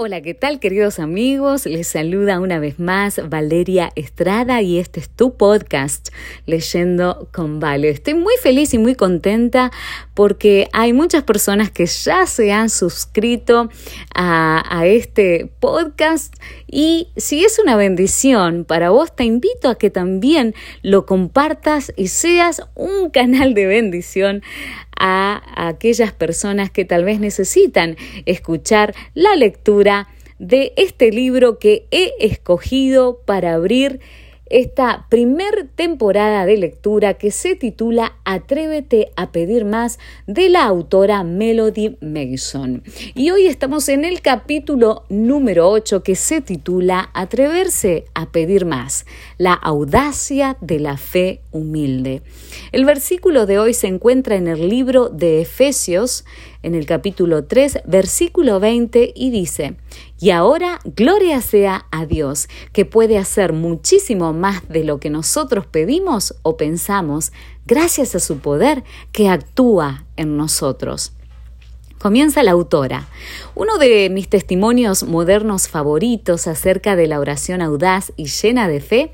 Hola, ¿qué tal queridos amigos? Les saluda una vez más Valeria Estrada y este es tu podcast Leyendo con Vale. Estoy muy feliz y muy contenta porque hay muchas personas que ya se han suscrito a, a este podcast y si es una bendición para vos, te invito a que también lo compartas y seas un canal de bendición a aquellas personas que tal vez necesitan escuchar la lectura de este libro que he escogido para abrir esta primer temporada de lectura que se titula Atrévete a pedir más de la autora Melody Mason. Y hoy estamos en el capítulo número 8 que se titula Atreverse a pedir más, la audacia de la fe humilde. El versículo de hoy se encuentra en el libro de Efesios, en el capítulo 3, versículo 20, y dice, y ahora, gloria sea a Dios, que puede hacer muchísimo más de lo que nosotros pedimos o pensamos, gracias a su poder que actúa en nosotros. Comienza la autora. Uno de mis testimonios modernos favoritos acerca de la oración audaz y llena de fe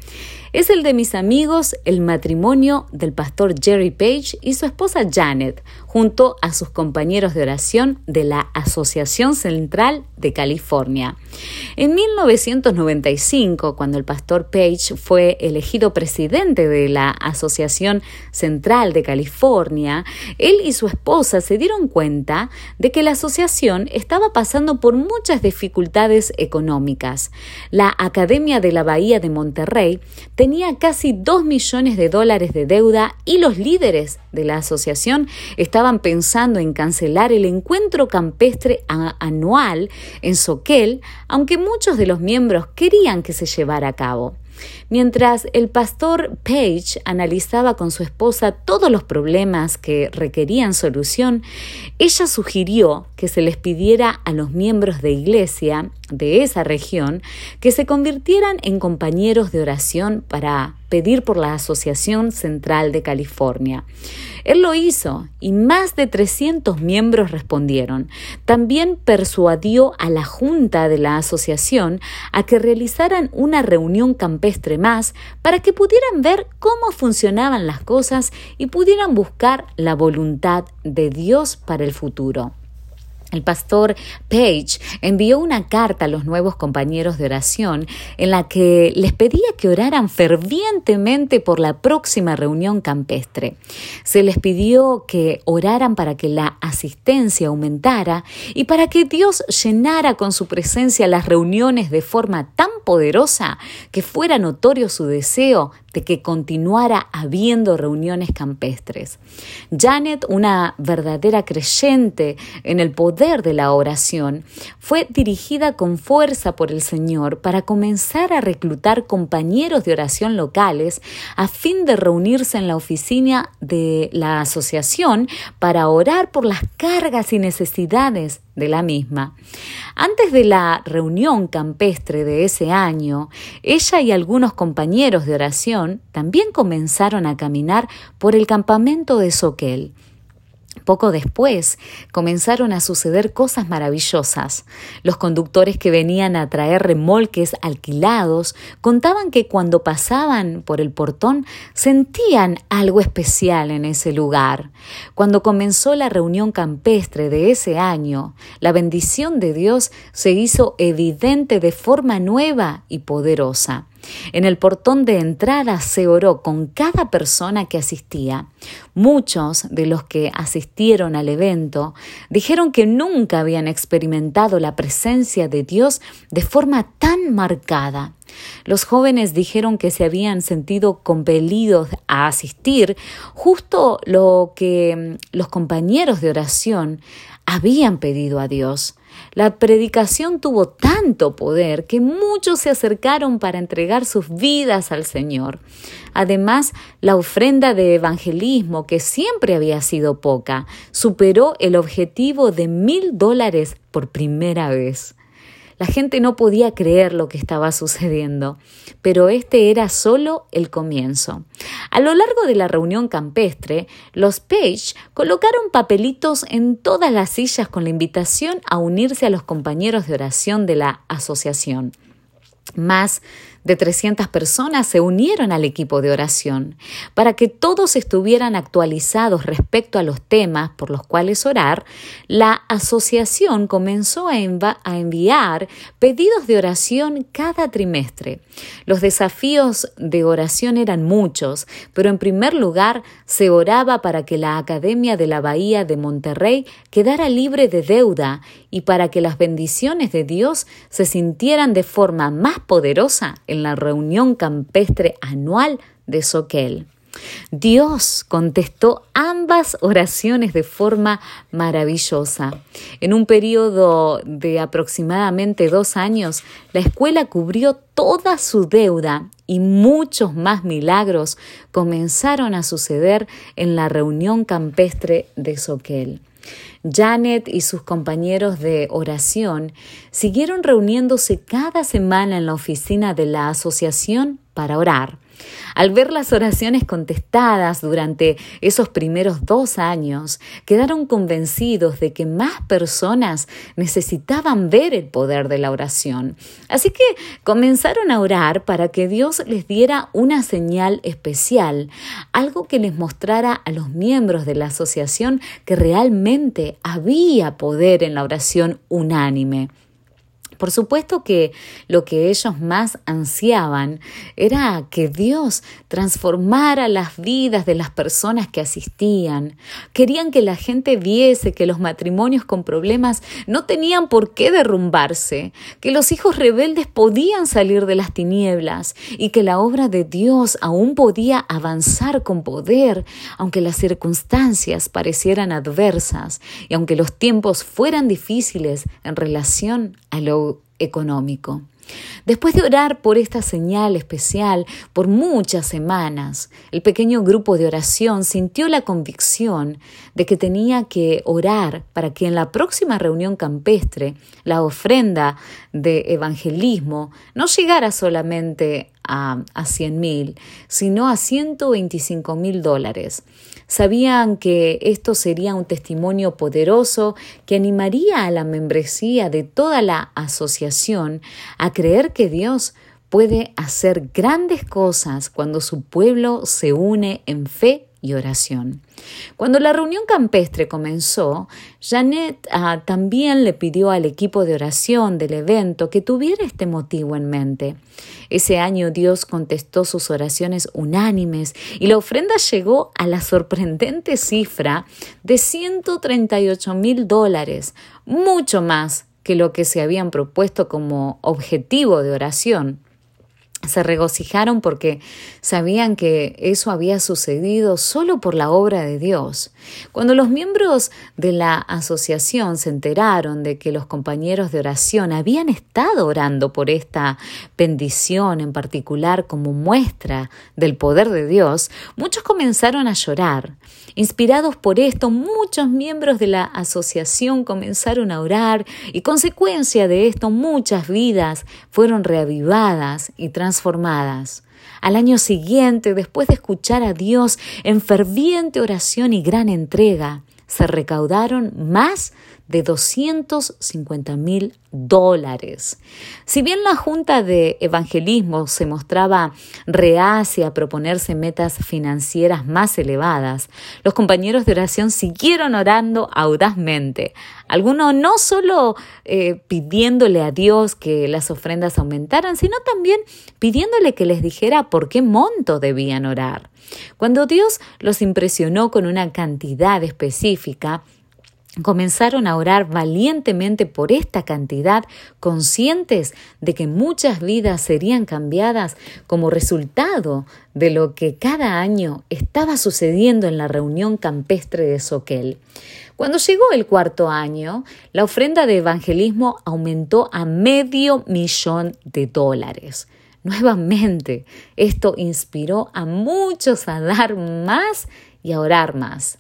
es el de mis amigos, el matrimonio del pastor Jerry Page y su esposa Janet, junto a sus compañeros de oración de la Asociación Central de California. En 1995, cuando el pastor Page fue elegido presidente de la Asociación Central de California, él y su esposa se dieron cuenta de que la asociación estaba pasando por muchas dificultades económicas. La Academia de la Bahía de Monterrey tenía casi 2 millones de dólares de deuda y los líderes de la asociación estaban pensando en cancelar el encuentro campestre anual en Soquel, aunque muchos de los miembros querían que se llevara a cabo. Mientras el pastor Page analizaba con su esposa todos los problemas que requerían solución, ella sugirió que se les pidiera a los miembros de iglesia de esa región que se convirtieran en compañeros de oración para pedir por la Asociación Central de California. Él lo hizo y más de 300 miembros respondieron. También persuadió a la Junta de la Asociación a que realizaran una reunión campestre más para que pudieran ver cómo funcionaban las cosas y pudieran buscar la voluntad de Dios para el futuro. El pastor Page envió una carta a los nuevos compañeros de oración en la que les pedía que oraran fervientemente por la próxima reunión campestre. Se les pidió que oraran para que la asistencia aumentara y para que Dios llenara con su presencia las reuniones de forma tan poderosa que fuera notorio su deseo de que continuara habiendo reuniones campestres. Janet, una verdadera creyente en el poder de la oración, fue dirigida con fuerza por el Señor para comenzar a reclutar compañeros de oración locales a fin de reunirse en la oficina de la asociación para orar por las cargas y necesidades de la misma. Antes de la reunión campestre de ese año, ella y algunos compañeros de oración también comenzaron a caminar por el campamento de Soquel. Poco después comenzaron a suceder cosas maravillosas. Los conductores que venían a traer remolques alquilados contaban que cuando pasaban por el portón sentían algo especial en ese lugar. Cuando comenzó la reunión campestre de ese año, la bendición de Dios se hizo evidente de forma nueva y poderosa. En el portón de entrada se oró con cada persona que asistía. Muchos de los que asistieron al evento dijeron que nunca habían experimentado la presencia de Dios de forma tan marcada. Los jóvenes dijeron que se habían sentido compelidos a asistir justo lo que los compañeros de oración habían pedido a Dios. La predicación tuvo tanto poder que muchos se acercaron para entregar sus vidas al Señor. Además, la ofrenda de evangelismo, que siempre había sido poca, superó el objetivo de mil dólares por primera vez. La gente no podía creer lo que estaba sucediendo, pero este era solo el comienzo. A lo largo de la reunión campestre, los Page colocaron papelitos en todas las sillas con la invitación a unirse a los compañeros de oración de la asociación. Más de 300 personas se unieron al equipo de oración para que todos estuvieran actualizados respecto a los temas por los cuales orar. La asociación comenzó a, enviar pedidos de oración cada trimestre. Los desafíos de oración eran muchos, pero en primer lugar se oraba para que la Academia de la Bahía de Monterrey quedara libre de deuda y para que las bendiciones de Dios se sintieran de forma más poderosa la reunión campestre anual de Soquel. Dios contestó ambas oraciones de forma maravillosa. En un periodo de aproximadamente dos años, la escuela cubrió toda su deuda y muchos más milagros comenzaron a suceder en la reunión campestre de Soquel. Janet y sus compañeros de oración siguieron reuniéndose cada semana en la oficina de la asociación para orar. Al ver las oraciones contestadas durante esos primeros dos años, quedaron convencidos de que más personas necesitaban ver el poder de la oración. Así que comenzaron a orar para que Dios les diera una señal especial, algo que les mostrara a los miembros de la asociación que realmente había poder en la oración unánime. Por supuesto que lo que ellos más ansiaban era que Dios transformara las vidas de las personas que asistían. Querían que la gente viese que los matrimonios con problemas no tenían por qué derrumbarse, que los hijos rebeldes podían salir de las tinieblas y que la obra de Dios aún podía avanzar con poder, aunque las circunstancias parecieran adversas y aunque los tiempos fueran difíciles en relación a lo económico. Después de orar por esta señal especial por muchas semanas, el pequeño grupo de oración sintió la convicción de que tenía que orar para que en la próxima reunión campestre la ofrenda de evangelismo no llegara solamente a, a 100 mil, sino a 125 mil dólares. Sabían que esto sería un testimonio poderoso que animaría a la membresía de toda la asociación a creer que Dios puede hacer grandes cosas cuando su pueblo se une en fe y oración. Cuando la reunión campestre comenzó, Janet ah, también le pidió al equipo de oración del evento que tuviera este motivo en mente. Ese año Dios contestó sus oraciones unánimes y la ofrenda llegó a la sorprendente cifra de 138 mil dólares, mucho más que lo que se habían propuesto como objetivo de oración se regocijaron porque sabían que eso había sucedido solo por la obra de Dios. Cuando los miembros de la asociación se enteraron de que los compañeros de oración habían estado orando por esta bendición en particular como muestra del poder de Dios, muchos comenzaron a llorar. Inspirados por esto, muchos miembros de la asociación comenzaron a orar y consecuencia de esto muchas vidas fueron reavivadas y transformadas. Al año siguiente, después de escuchar a Dios en ferviente oración y gran entrega, se recaudaron más de 250 mil dólares. Si bien la Junta de Evangelismo se mostraba reacia a proponerse metas financieras más elevadas, los compañeros de oración siguieron orando audazmente, algunos no solo eh, pidiéndole a Dios que las ofrendas aumentaran, sino también pidiéndole que les dijera por qué monto debían orar. Cuando Dios los impresionó con una cantidad específica, comenzaron a orar valientemente por esta cantidad, conscientes de que muchas vidas serían cambiadas como resultado de lo que cada año estaba sucediendo en la reunión campestre de Soquel. Cuando llegó el cuarto año, la ofrenda de evangelismo aumentó a medio millón de dólares. Nuevamente, esto inspiró a muchos a dar más y a orar más.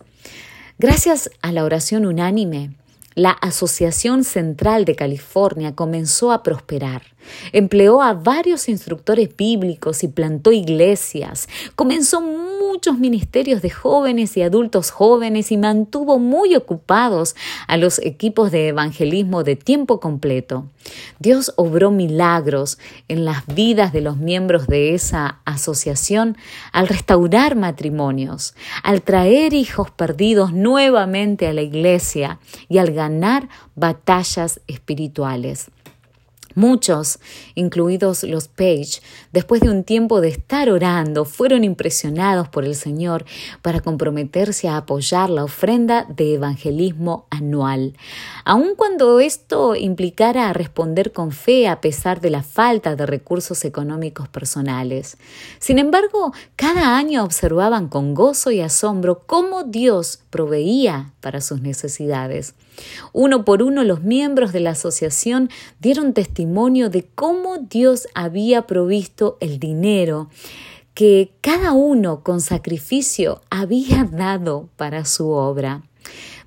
Gracias a la oración unánime, la Asociación Central de California comenzó a prosperar. Empleó a varios instructores bíblicos y plantó iglesias. Comenzó muchos ministerios de jóvenes y adultos jóvenes y mantuvo muy ocupados a los equipos de evangelismo de tiempo completo. Dios obró milagros en las vidas de los miembros de esa asociación al restaurar matrimonios, al traer hijos perdidos nuevamente a la iglesia y al ganar batallas espirituales. Muchos, incluidos los Page, después de un tiempo de estar orando, fueron impresionados por el Señor para comprometerse a apoyar la ofrenda de evangelismo anual, aun cuando esto implicara responder con fe a pesar de la falta de recursos económicos personales. Sin embargo, cada año observaban con gozo y asombro cómo Dios proveía para sus necesidades. Uno por uno los miembros de la asociación dieron testimonio de cómo Dios había provisto el dinero que cada uno con sacrificio había dado para su obra.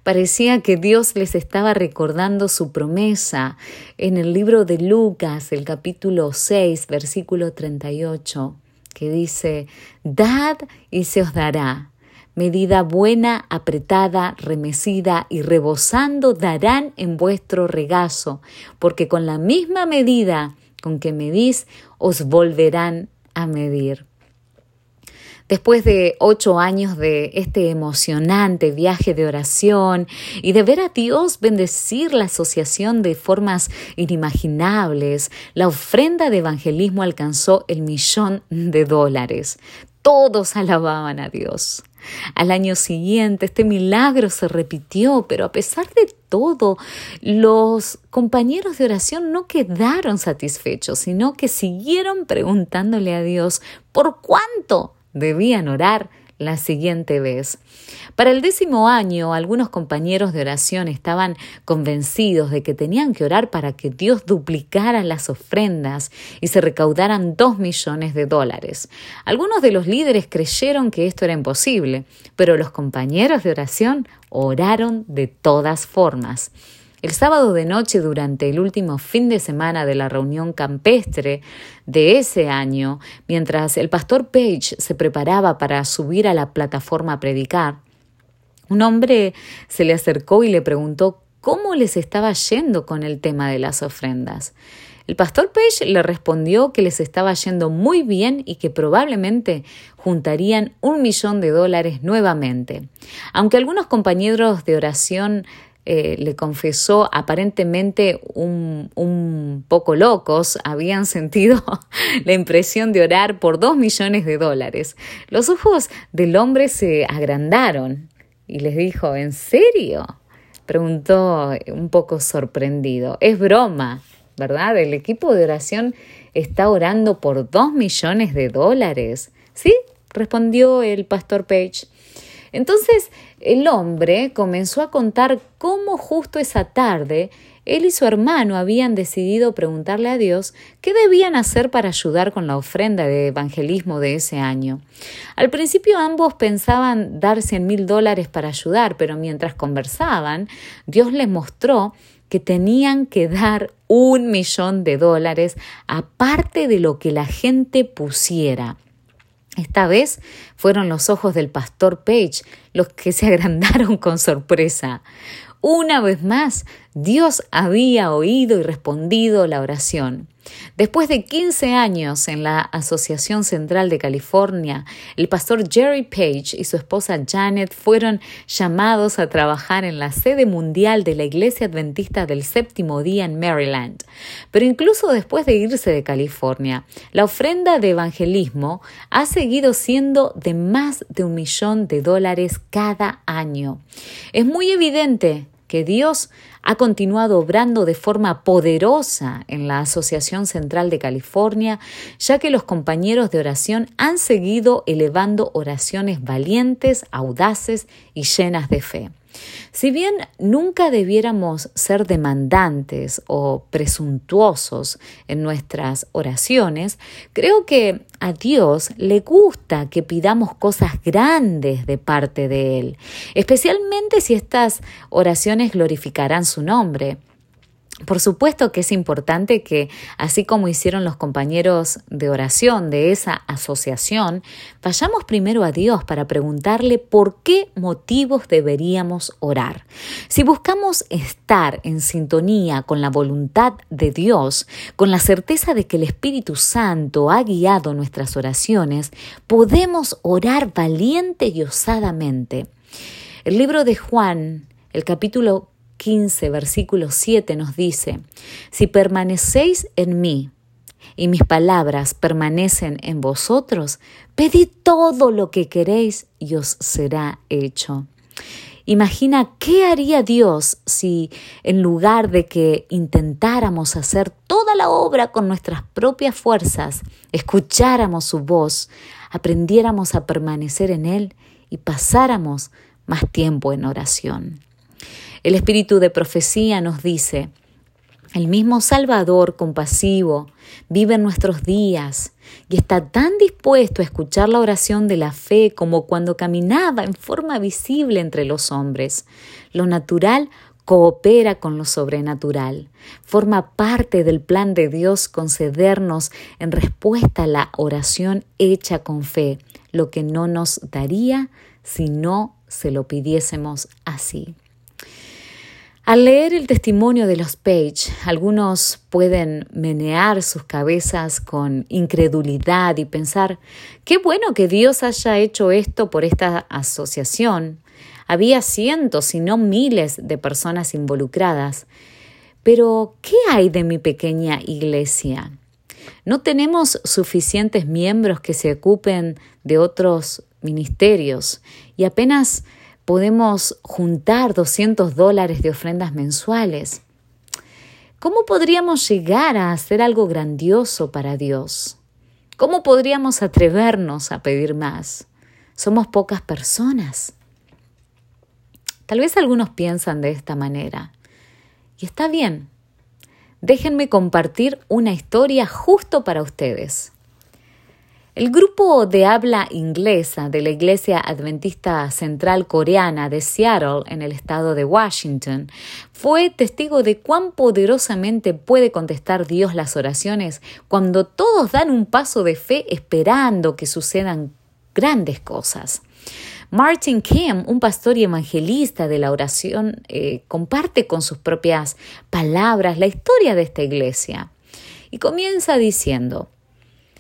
Parecía que Dios les estaba recordando su promesa en el libro de Lucas, el capítulo 6, versículo 38, que dice, Dad y se os dará medida buena, apretada, remecida y rebosando darán en vuestro regazo, porque con la misma medida con que medís, os volverán a medir. Después de ocho años de este emocionante viaje de oración y de ver a Dios bendecir la asociación de formas inimaginables, la ofrenda de evangelismo alcanzó el millón de dólares. Todos alababan a Dios. Al año siguiente este milagro se repitió, pero a pesar de todo, los compañeros de oración no quedaron satisfechos, sino que siguieron preguntándole a Dios por cuánto debían orar la siguiente vez. Para el décimo año, algunos compañeros de oración estaban convencidos de que tenían que orar para que Dios duplicara las ofrendas y se recaudaran dos millones de dólares. Algunos de los líderes creyeron que esto era imposible, pero los compañeros de oración oraron de todas formas. El sábado de noche, durante el último fin de semana de la reunión campestre de ese año, mientras el pastor Page se preparaba para subir a la plataforma a predicar, un hombre se le acercó y le preguntó cómo les estaba yendo con el tema de las ofrendas. El pastor Page le respondió que les estaba yendo muy bien y que probablemente juntarían un millón de dólares nuevamente. Aunque algunos compañeros de oración eh, le confesó aparentemente un, un, poco locos, habían sentido la impresión de orar por dos millones de dólares. Los ojos del hombre se agrandaron y les dijo, ¿en serio? Preguntó un poco sorprendido. Es broma, ¿verdad? El equipo de oración está orando por dos millones de dólares. ¿Sí? respondió el pastor Page. Entonces el hombre comenzó a contar cómo justo esa tarde él y su hermano habían decidido preguntarle a Dios qué debían hacer para ayudar con la ofrenda de evangelismo de ese año. Al principio ambos pensaban dar cien mil dólares para ayudar, pero mientras conversaban, Dios les mostró que tenían que dar un millón de dólares aparte de lo que la gente pusiera. Esta vez fueron los ojos del pastor Page los que se agrandaron con sorpresa. Una vez más, Dios había oído y respondido la oración. Después de 15 años en la Asociación Central de California, el pastor Jerry Page y su esposa Janet fueron llamados a trabajar en la sede mundial de la Iglesia Adventista del Séptimo Día en Maryland. Pero incluso después de irse de California, la ofrenda de evangelismo ha seguido siendo de más de un millón de dólares cada año. Es muy evidente que Dios ha continuado obrando de forma poderosa en la Asociación Central de California, ya que los compañeros de oración han seguido elevando oraciones valientes, audaces y llenas de fe. Si bien nunca debiéramos ser demandantes o presuntuosos en nuestras oraciones, creo que a Dios le gusta que pidamos cosas grandes de parte de Él, especialmente si estas oraciones glorificarán su nombre. Por supuesto que es importante que, así como hicieron los compañeros de oración de esa asociación, vayamos primero a Dios para preguntarle por qué motivos deberíamos orar. Si buscamos estar en sintonía con la voluntad de Dios, con la certeza de que el Espíritu Santo ha guiado nuestras oraciones, podemos orar valiente y osadamente. El libro de Juan, el capítulo 15, versículo 7 nos dice, Si permanecéis en mí y mis palabras permanecen en vosotros, pedid todo lo que queréis y os será hecho. Imagina qué haría Dios si en lugar de que intentáramos hacer toda la obra con nuestras propias fuerzas, escucháramos su voz, aprendiéramos a permanecer en Él y pasáramos más tiempo en oración. El espíritu de profecía nos dice, el mismo Salvador compasivo vive en nuestros días y está tan dispuesto a escuchar la oración de la fe como cuando caminaba en forma visible entre los hombres. Lo natural coopera con lo sobrenatural. Forma parte del plan de Dios concedernos en respuesta a la oración hecha con fe, lo que no nos daría si no se lo pidiésemos así. Al leer el testimonio de los Page, algunos pueden menear sus cabezas con incredulidad y pensar, qué bueno que Dios haya hecho esto por esta asociación. Había cientos, si no miles, de personas involucradas. Pero, ¿qué hay de mi pequeña iglesia? ¿No tenemos suficientes miembros que se ocupen de otros ministerios y apenas podemos juntar 200 dólares de ofrendas mensuales. ¿Cómo podríamos llegar a hacer algo grandioso para Dios? ¿Cómo podríamos atrevernos a pedir más? Somos pocas personas. Tal vez algunos piensan de esta manera. Y está bien. Déjenme compartir una historia justo para ustedes. El grupo de habla inglesa de la Iglesia Adventista Central Coreana de Seattle, en el estado de Washington, fue testigo de cuán poderosamente puede contestar Dios las oraciones cuando todos dan un paso de fe esperando que sucedan grandes cosas. Martin Kim, un pastor y evangelista de la oración, eh, comparte con sus propias palabras la historia de esta iglesia y comienza diciendo,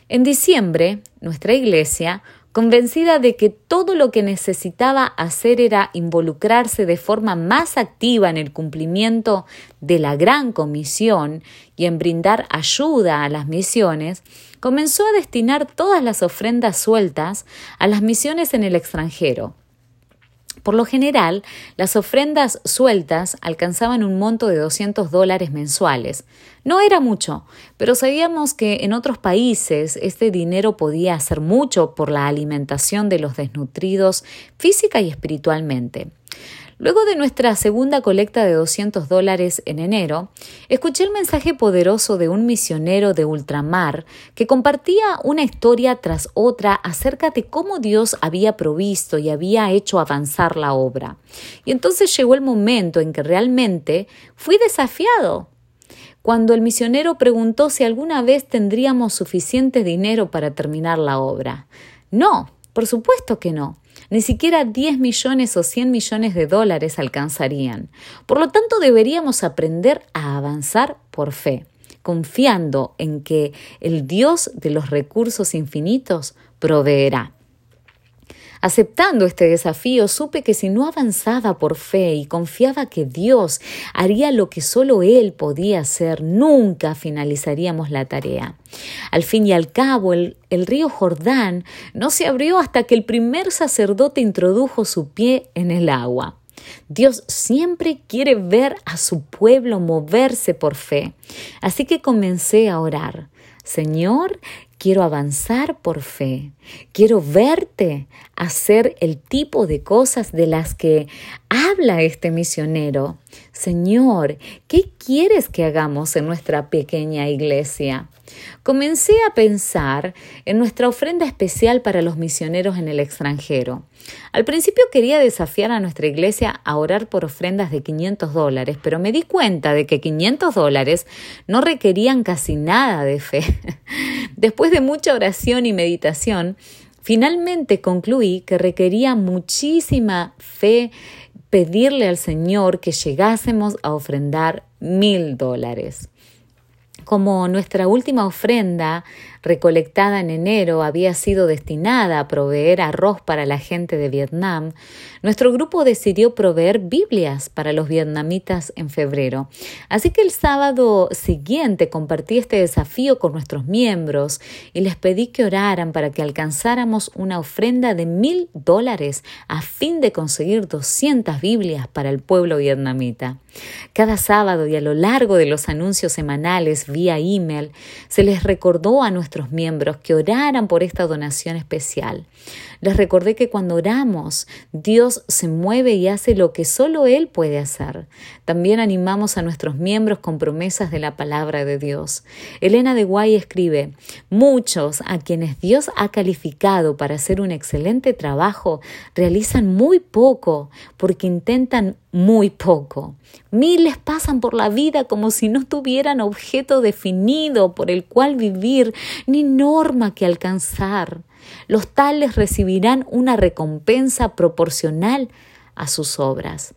en diciembre, nuestra iglesia, convencida de que todo lo que necesitaba hacer era involucrarse de forma más activa en el cumplimiento de la gran comisión y en brindar ayuda a las misiones, comenzó a destinar todas las ofrendas sueltas a las misiones en el extranjero. Por lo general, las ofrendas sueltas alcanzaban un monto de 200 dólares mensuales. No era mucho, pero sabíamos que en otros países este dinero podía hacer mucho por la alimentación de los desnutridos física y espiritualmente. Luego de nuestra segunda colecta de 200 dólares en enero, escuché el mensaje poderoso de un misionero de ultramar que compartía una historia tras otra acerca de cómo Dios había provisto y había hecho avanzar la obra. Y entonces llegó el momento en que realmente fui desafiado. Cuando el misionero preguntó si alguna vez tendríamos suficiente dinero para terminar la obra. No, por supuesto que no. Ni siquiera 10 millones o 100 millones de dólares alcanzarían. Por lo tanto, deberíamos aprender a avanzar por fe, confiando en que el Dios de los recursos infinitos proveerá. Aceptando este desafío, supe que si no avanzaba por fe y confiaba que Dios haría lo que solo Él podía hacer, nunca finalizaríamos la tarea. Al fin y al cabo, el, el río Jordán no se abrió hasta que el primer sacerdote introdujo su pie en el agua. Dios siempre quiere ver a su pueblo moverse por fe. Así que comencé a orar. Señor, quiero avanzar por fe, quiero verte hacer el tipo de cosas de las que habla este misionero. Señor, ¿qué quieres que hagamos en nuestra pequeña iglesia? Comencé a pensar en nuestra ofrenda especial para los misioneros en el extranjero. Al principio quería desafiar a nuestra iglesia a orar por ofrendas de 500 dólares, pero me di cuenta de que 500 dólares no requerían casi nada de fe. Después de mucha oración y meditación, finalmente concluí que requería muchísima fe pedirle al Señor que llegásemos a ofrendar mil dólares. Como nuestra última ofrenda recolectada en enero había sido destinada a proveer arroz para la gente de Vietnam, nuestro grupo decidió proveer Biblias para los vietnamitas en febrero. Así que el sábado siguiente compartí este desafío con nuestros miembros y les pedí que oraran para que alcanzáramos una ofrenda de mil dólares a fin de conseguir 200 Biblias para el pueblo vietnamita. Cada sábado y a lo largo de los anuncios semanales vía email se les recordó a miembros que oraran por esta donación especial. Les recordé que cuando oramos, Dios se mueve y hace lo que solo Él puede hacer. También animamos a nuestros miembros con promesas de la palabra de Dios. Elena de Guay escribe, muchos a quienes Dios ha calificado para hacer un excelente trabajo realizan muy poco porque intentan muy poco. Miles pasan por la vida como si no tuvieran objeto definido por el cual vivir ni norma que alcanzar. Los tales recibirán una recompensa proporcional a sus obras.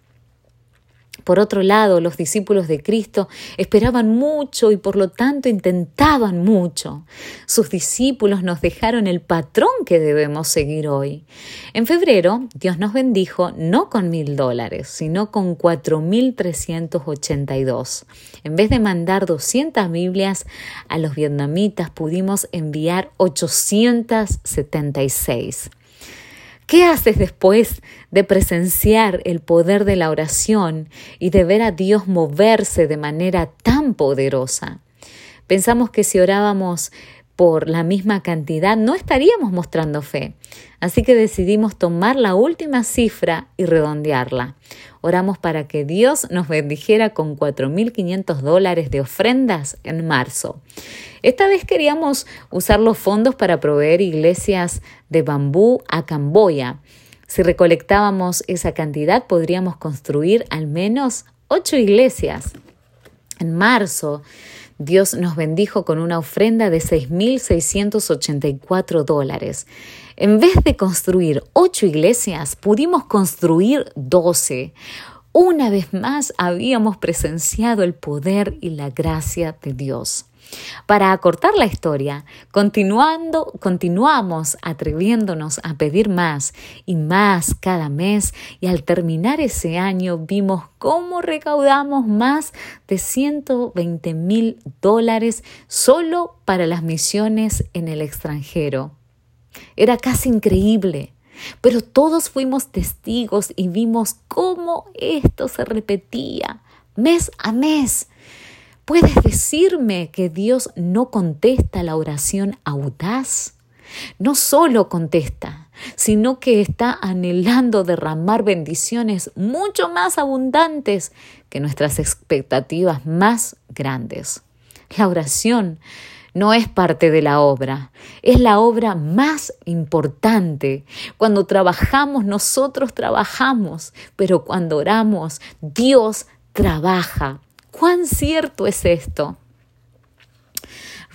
Por otro lado, los discípulos de Cristo esperaban mucho y por lo tanto intentaban mucho. Sus discípulos nos dejaron el patrón que debemos seguir hoy. En febrero, Dios nos bendijo no con mil dólares, sino con cuatro mil trescientos ochenta y dos. En vez de mandar 200 Biblias a los vietnamitas, pudimos enviar 876. ¿Qué haces después de presenciar el poder de la oración y de ver a Dios moverse de manera tan poderosa? Pensamos que si orábamos por la misma cantidad no estaríamos mostrando fe. Así que decidimos tomar la última cifra y redondearla. Oramos para que Dios nos bendijera con 4.500 dólares de ofrendas en marzo. Esta vez queríamos usar los fondos para proveer iglesias de bambú a Camboya. Si recolectábamos esa cantidad, podríamos construir al menos ocho iglesias. En marzo, Dios nos bendijo con una ofrenda de 6.684 dólares. En vez de construir ocho iglesias, pudimos construir doce. Una vez más habíamos presenciado el poder y la gracia de Dios. Para acortar la historia, continuando, continuamos atreviéndonos a pedir más y más cada mes y al terminar ese año vimos cómo recaudamos más de 120 mil dólares solo para las misiones en el extranjero. Era casi increíble. Pero todos fuimos testigos y vimos cómo esto se repetía mes a mes. ¿Puedes decirme que Dios no contesta la oración audaz? No solo contesta, sino que está anhelando derramar bendiciones mucho más abundantes que nuestras expectativas más grandes. La oración no es parte de la obra, es la obra más importante. Cuando trabajamos, nosotros trabajamos, pero cuando oramos, Dios trabaja. ¿Cuán cierto es esto?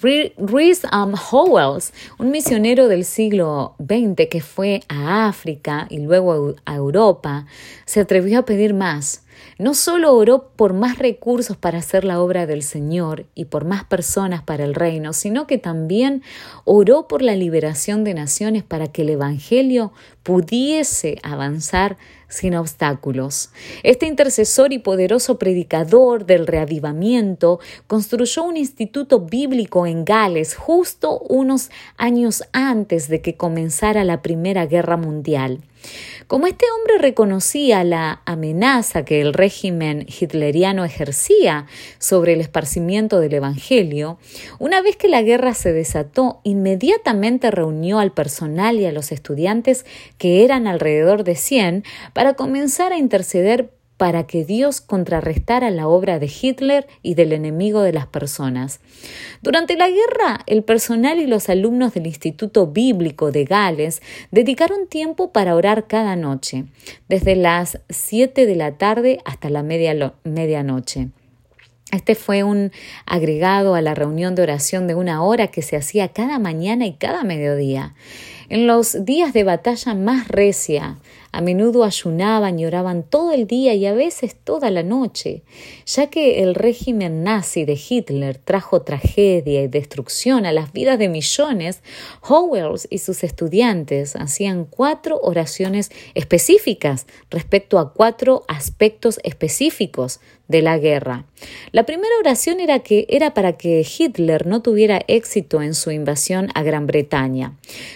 Rhys um, Howells, un misionero del siglo XX que fue a África y luego a Europa, se atrevió a pedir más. No solo oró por más recursos para hacer la obra del Señor y por más personas para el reino, sino que también oró por la liberación de naciones para que el Evangelio pudiese avanzar sin obstáculos. Este intercesor y poderoso predicador del reavivamiento construyó un instituto bíblico en Gales justo unos años antes de que comenzara la Primera Guerra Mundial. Como este hombre reconocía la amenaza que el régimen hitleriano ejercía sobre el esparcimiento del Evangelio, una vez que la guerra se desató, inmediatamente reunió al personal y a los estudiantes, que eran alrededor de 100, para comenzar a interceder para que Dios contrarrestara la obra de Hitler y del enemigo de las personas. Durante la guerra, el personal y los alumnos del Instituto Bíblico de Gales dedicaron tiempo para orar cada noche, desde las 7 de la tarde hasta la medianoche. Este fue un agregado a la reunión de oración de una hora que se hacía cada mañana y cada mediodía. En los días de batalla más recia, a menudo ayunaban y oraban todo el día y a veces toda la noche, ya que el régimen nazi de Hitler trajo tragedia y destrucción a las vidas de millones, Howells y sus estudiantes hacían cuatro oraciones específicas respecto a cuatro aspectos específicos de la guerra. La primera oración era que era para que Hitler no tuviera éxito en su invasión a Gran Bretaña.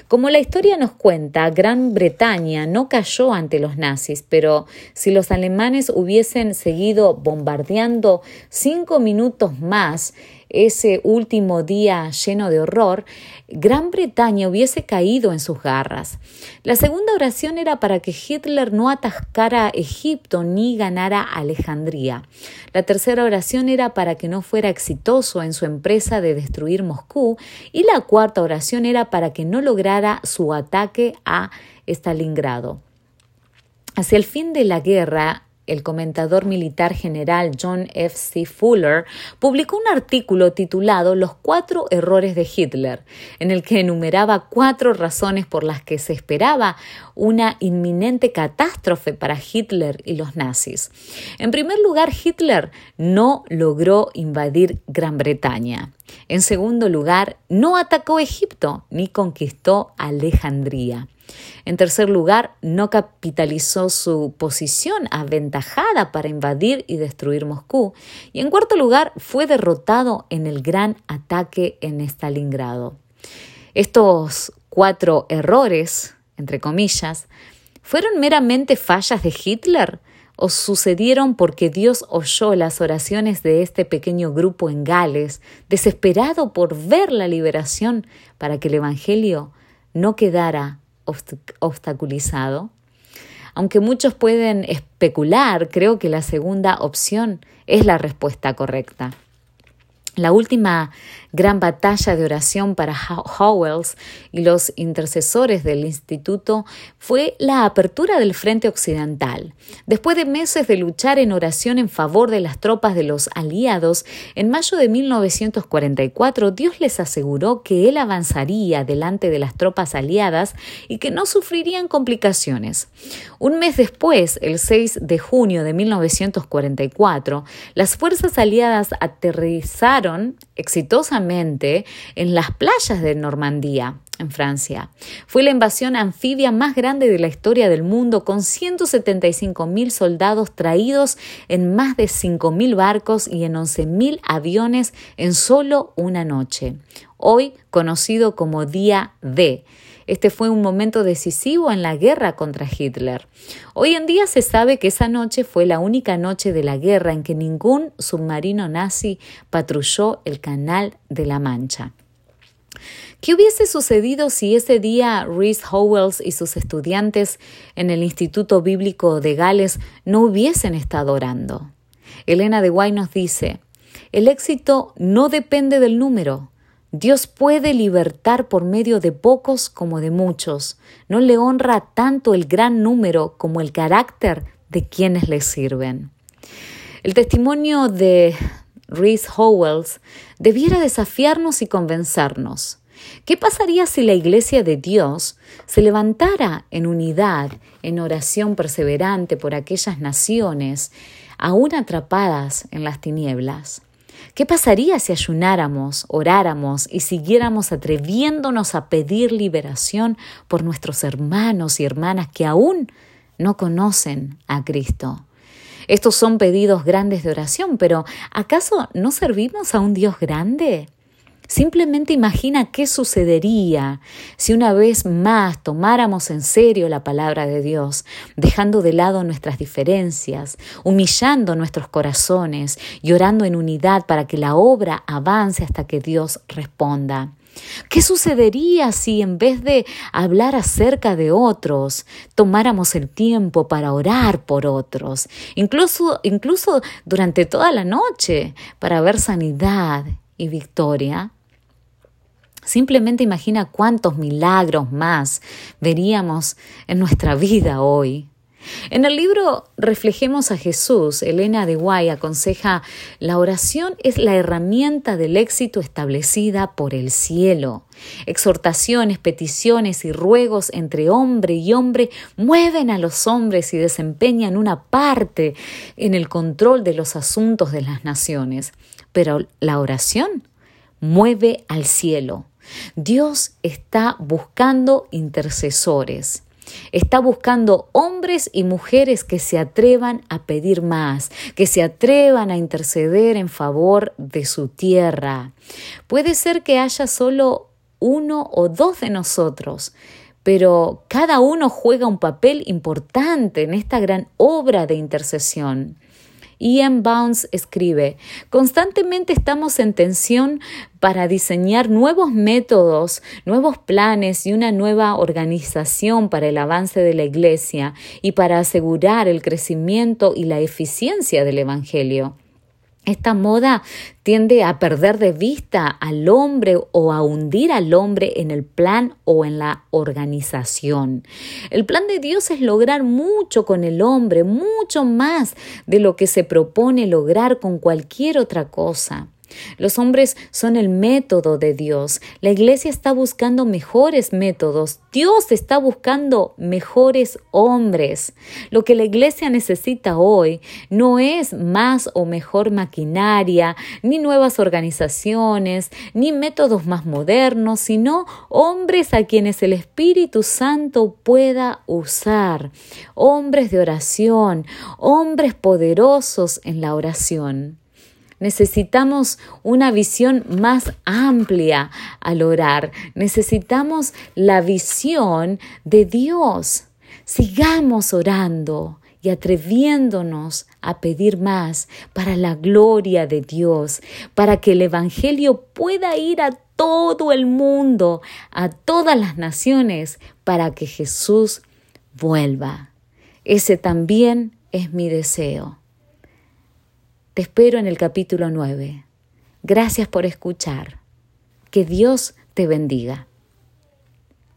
Como la historia nos cuenta, Gran Bretaña no cayó ante los nazis, pero si los alemanes hubiesen seguido bombardeando cinco minutos más, ese último día lleno de horror, Gran Bretaña hubiese caído en sus garras. La segunda oración era para que Hitler no atascara Egipto ni ganara Alejandría. La tercera oración era para que no fuera exitoso en su empresa de destruir Moscú y la cuarta oración era para que no lograra su ataque a Stalingrado. Hacia el fin de la guerra, el comentador militar general John F. C. Fuller publicó un artículo titulado Los cuatro errores de Hitler, en el que enumeraba cuatro razones por las que se esperaba una inminente catástrofe para Hitler y los nazis. En primer lugar, Hitler no logró invadir Gran Bretaña. En segundo lugar, no atacó Egipto ni conquistó Alejandría. En tercer lugar, no capitalizó su posición aventajada para invadir y destruir Moscú. Y en cuarto lugar, fue derrotado en el gran ataque en Stalingrado. Estos cuatro errores, entre comillas, ¿fueron meramente fallas de Hitler? ¿O sucedieron porque Dios oyó las oraciones de este pequeño grupo en Gales, desesperado por ver la liberación para que el Evangelio no quedara obstaculizado? Aunque muchos pueden especular, creo que la segunda opción es la respuesta correcta. La última gran batalla de oración para Howells y los intercesores del instituto fue la apertura del frente occidental. Después de meses de luchar en oración en favor de las tropas de los aliados, en mayo de 1944 Dios les aseguró que Él avanzaría delante de las tropas aliadas y que no sufrirían complicaciones. Un mes después, el 6 de junio de 1944, las fuerzas aliadas aterrizaron exitosamente en las playas de Normandía, en Francia. Fue la invasión anfibia más grande de la historia del mundo, con 175 mil soldados traídos en más de 5 mil barcos y en 11 mil aviones en solo una noche. Hoy conocido como Día D. Este fue un momento decisivo en la guerra contra Hitler. Hoy en día se sabe que esa noche fue la única noche de la guerra en que ningún submarino nazi patrulló el Canal de la Mancha. ¿Qué hubiese sucedido si ese día Rhys Howells y sus estudiantes en el Instituto Bíblico de Gales no hubiesen estado orando? Elena de Guay nos dice, el éxito no depende del número, Dios puede libertar por medio de pocos como de muchos. No le honra tanto el gran número como el carácter de quienes le sirven. El testimonio de Rhys Howells debiera desafiarnos y convencernos. ¿Qué pasaría si la Iglesia de Dios se levantara en unidad, en oración perseverante por aquellas naciones, aún atrapadas en las tinieblas? ¿Qué pasaría si ayunáramos, oráramos y siguiéramos atreviéndonos a pedir liberación por nuestros hermanos y hermanas que aún no conocen a Cristo? Estos son pedidos grandes de oración, pero ¿acaso no servimos a un Dios grande? Simplemente imagina qué sucedería si una vez más tomáramos en serio la palabra de Dios, dejando de lado nuestras diferencias, humillando nuestros corazones y orando en unidad para que la obra avance hasta que Dios responda. ¿Qué sucedería si en vez de hablar acerca de otros, tomáramos el tiempo para orar por otros, incluso, incluso durante toda la noche, para ver sanidad y victoria? Simplemente imagina cuántos milagros más veríamos en nuestra vida hoy. En el libro Reflejemos a Jesús, Elena de Guay aconseja, la oración es la herramienta del éxito establecida por el cielo. Exhortaciones, peticiones y ruegos entre hombre y hombre mueven a los hombres y desempeñan una parte en el control de los asuntos de las naciones. Pero la oración mueve al cielo. Dios está buscando intercesores. Está buscando hombres y mujeres que se atrevan a pedir más, que se atrevan a interceder en favor de su tierra. Puede ser que haya solo uno o dos de nosotros, pero cada uno juega un papel importante en esta gran obra de intercesión. Ian Bounds escribe, constantemente estamos en tensión para diseñar nuevos métodos, nuevos planes y una nueva organización para el avance de la Iglesia y para asegurar el crecimiento y la eficiencia del Evangelio. Esta moda tiende a perder de vista al hombre o a hundir al hombre en el plan o en la organización. El plan de Dios es lograr mucho con el hombre, mucho más de lo que se propone lograr con cualquier otra cosa. Los hombres son el método de Dios. La iglesia está buscando mejores métodos. Dios está buscando mejores hombres. Lo que la iglesia necesita hoy no es más o mejor maquinaria, ni nuevas organizaciones, ni métodos más modernos, sino hombres a quienes el Espíritu Santo pueda usar. Hombres de oración, hombres poderosos en la oración. Necesitamos una visión más amplia al orar. Necesitamos la visión de Dios. Sigamos orando y atreviéndonos a pedir más para la gloria de Dios, para que el Evangelio pueda ir a todo el mundo, a todas las naciones, para que Jesús vuelva. Ese también es mi deseo. Te espero en el capítulo 9. Gracias por escuchar. Que Dios te bendiga.